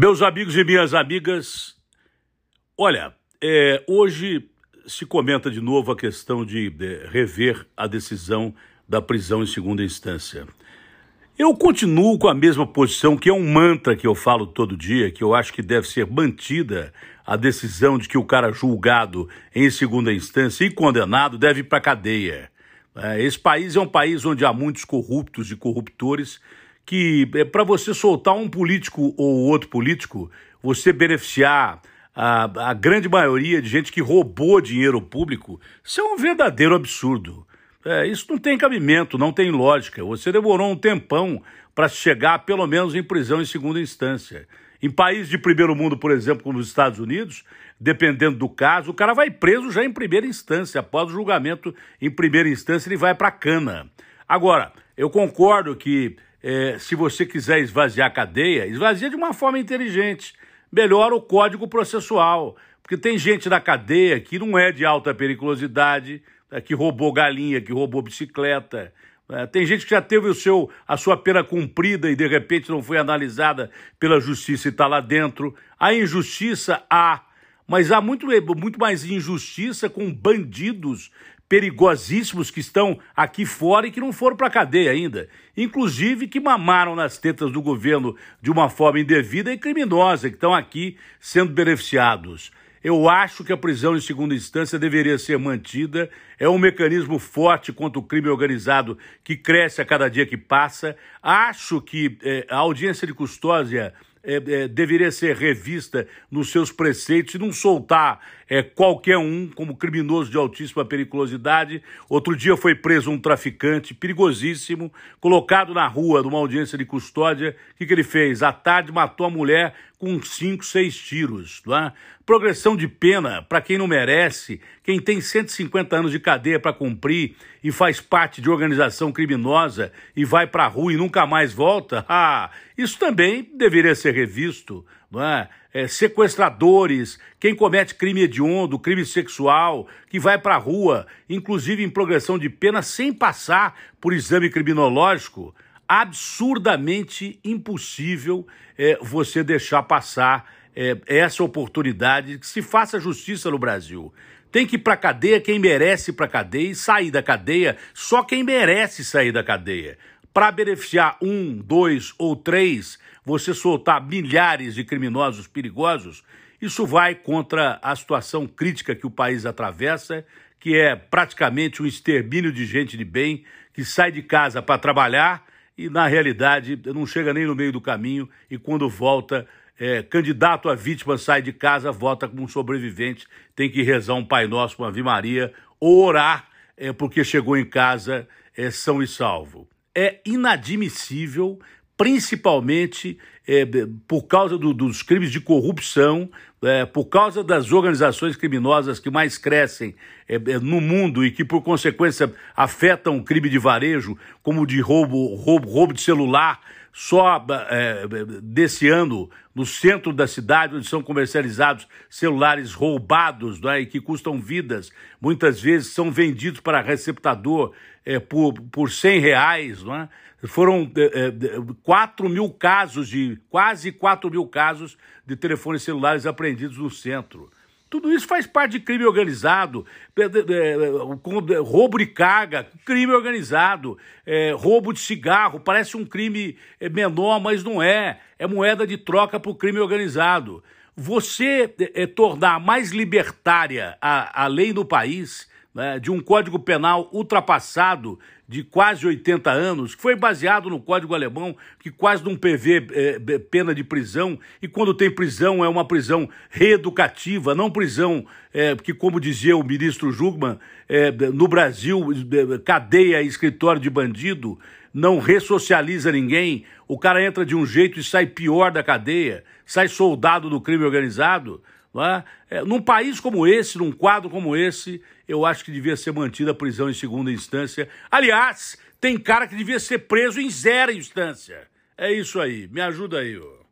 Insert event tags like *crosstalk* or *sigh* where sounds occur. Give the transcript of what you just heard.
Meus amigos e minhas amigas, olha, é, hoje se comenta de novo a questão de, de rever a decisão da prisão em segunda instância. Eu continuo com a mesma posição, que é um mantra que eu falo todo dia, que eu acho que deve ser mantida a decisão de que o cara julgado em segunda instância e condenado deve ir para a cadeia. É, esse país é um país onde há muitos corruptos e corruptores que é para você soltar um político ou outro político, você beneficiar a, a grande maioria de gente que roubou dinheiro público, isso é um verdadeiro absurdo. É, isso não tem cabimento, não tem lógica. Você demorou um tempão para chegar, pelo menos, em prisão em segunda instância. Em países de primeiro mundo, por exemplo, como os Estados Unidos, dependendo do caso, o cara vai preso já em primeira instância. Após o julgamento em primeira instância, ele vai para a cana. Agora, eu concordo que é, se você quiser esvaziar a cadeia, esvazia de uma forma inteligente. Melhora o código processual. Porque tem gente na cadeia que não é de alta periculosidade, né, que roubou galinha, que roubou bicicleta. Né. Tem gente que já teve o seu, a sua pena cumprida e de repente não foi analisada pela justiça e está lá dentro. A injustiça há, mas há muito, muito mais injustiça com bandidos perigosíssimos que estão aqui fora e que não foram para a cadeia ainda. Inclusive que mamaram nas tetas do governo de uma forma indevida e criminosa, que estão aqui sendo beneficiados. Eu acho que a prisão em segunda instância deveria ser mantida. É um mecanismo forte contra o crime organizado que cresce a cada dia que passa. Acho que é, a audiência de custódia é, é, deveria ser revista nos seus preceitos e não soltar é, qualquer um como criminoso de altíssima periculosidade. Outro dia foi preso um traficante perigosíssimo, colocado na rua numa audiência de custódia. O que, que ele fez? À tarde matou a mulher com cinco, seis tiros. Não é? Progressão de pena para quem não merece, quem tem 150 anos de cadeia para cumprir e faz parte de organização criminosa e vai para a rua e nunca mais volta. *laughs* Ah, isso também deveria ser revisto. Não é? É, sequestradores, quem comete crime hediondo, crime sexual, que vai para a rua, inclusive em progressão de pena, sem passar por exame criminológico absurdamente impossível é, você deixar passar é, essa oportunidade que se faça justiça no Brasil. Tem que ir para cadeia quem merece ir para cadeia e sair da cadeia só quem merece sair da cadeia. Para beneficiar um, dois ou três, você soltar milhares de criminosos perigosos, isso vai contra a situação crítica que o país atravessa, que é praticamente um extermínio de gente de bem que sai de casa para trabalhar e, na realidade, não chega nem no meio do caminho e, quando volta, é, candidato a vítima sai de casa, volta como um sobrevivente, tem que rezar um Pai Nosso, uma Ave Maria, ou orar é, porque chegou em casa é, são e salvo. É inadmissível principalmente é, por causa do, dos crimes de corrupção, é, por causa das organizações criminosas que mais crescem é, é, no mundo e que, por consequência, afetam o crime de varejo, como de roubo, roubo, roubo de celular. Só é, desse ano, no centro da cidade, onde são comercializados celulares roubados é, e que custam vidas, muitas vezes são vendidos para receptador é, por, por 100 reais, não é? Foram é, é, 4 mil casos de, quase 4 mil casos de telefones celulares apreendidos no centro. Tudo isso faz parte de crime organizado, roubo de carga, crime organizado, é, roubo de cigarro, parece um crime é, menor, mas não é. É moeda de troca para o crime organizado. Você é, tornar mais libertária a, a lei no país né, de um Código Penal ultrapassado de quase 80 anos, que foi baseado no Código Alemão, que quase não prevê é, pena de prisão, e quando tem prisão é uma prisão reeducativa, não prisão é, que, como dizia o ministro Jugman, é, no Brasil, cadeia escritório de bandido, não ressocializa ninguém, o cara entra de um jeito e sai pior da cadeia, sai soldado do crime organizado. É? É, num país como esse, num quadro como esse, eu acho que devia ser mantida a prisão em segunda instância. Aliás, tem cara que devia ser preso em zero instância. É isso aí. Me ajuda aí. Ó.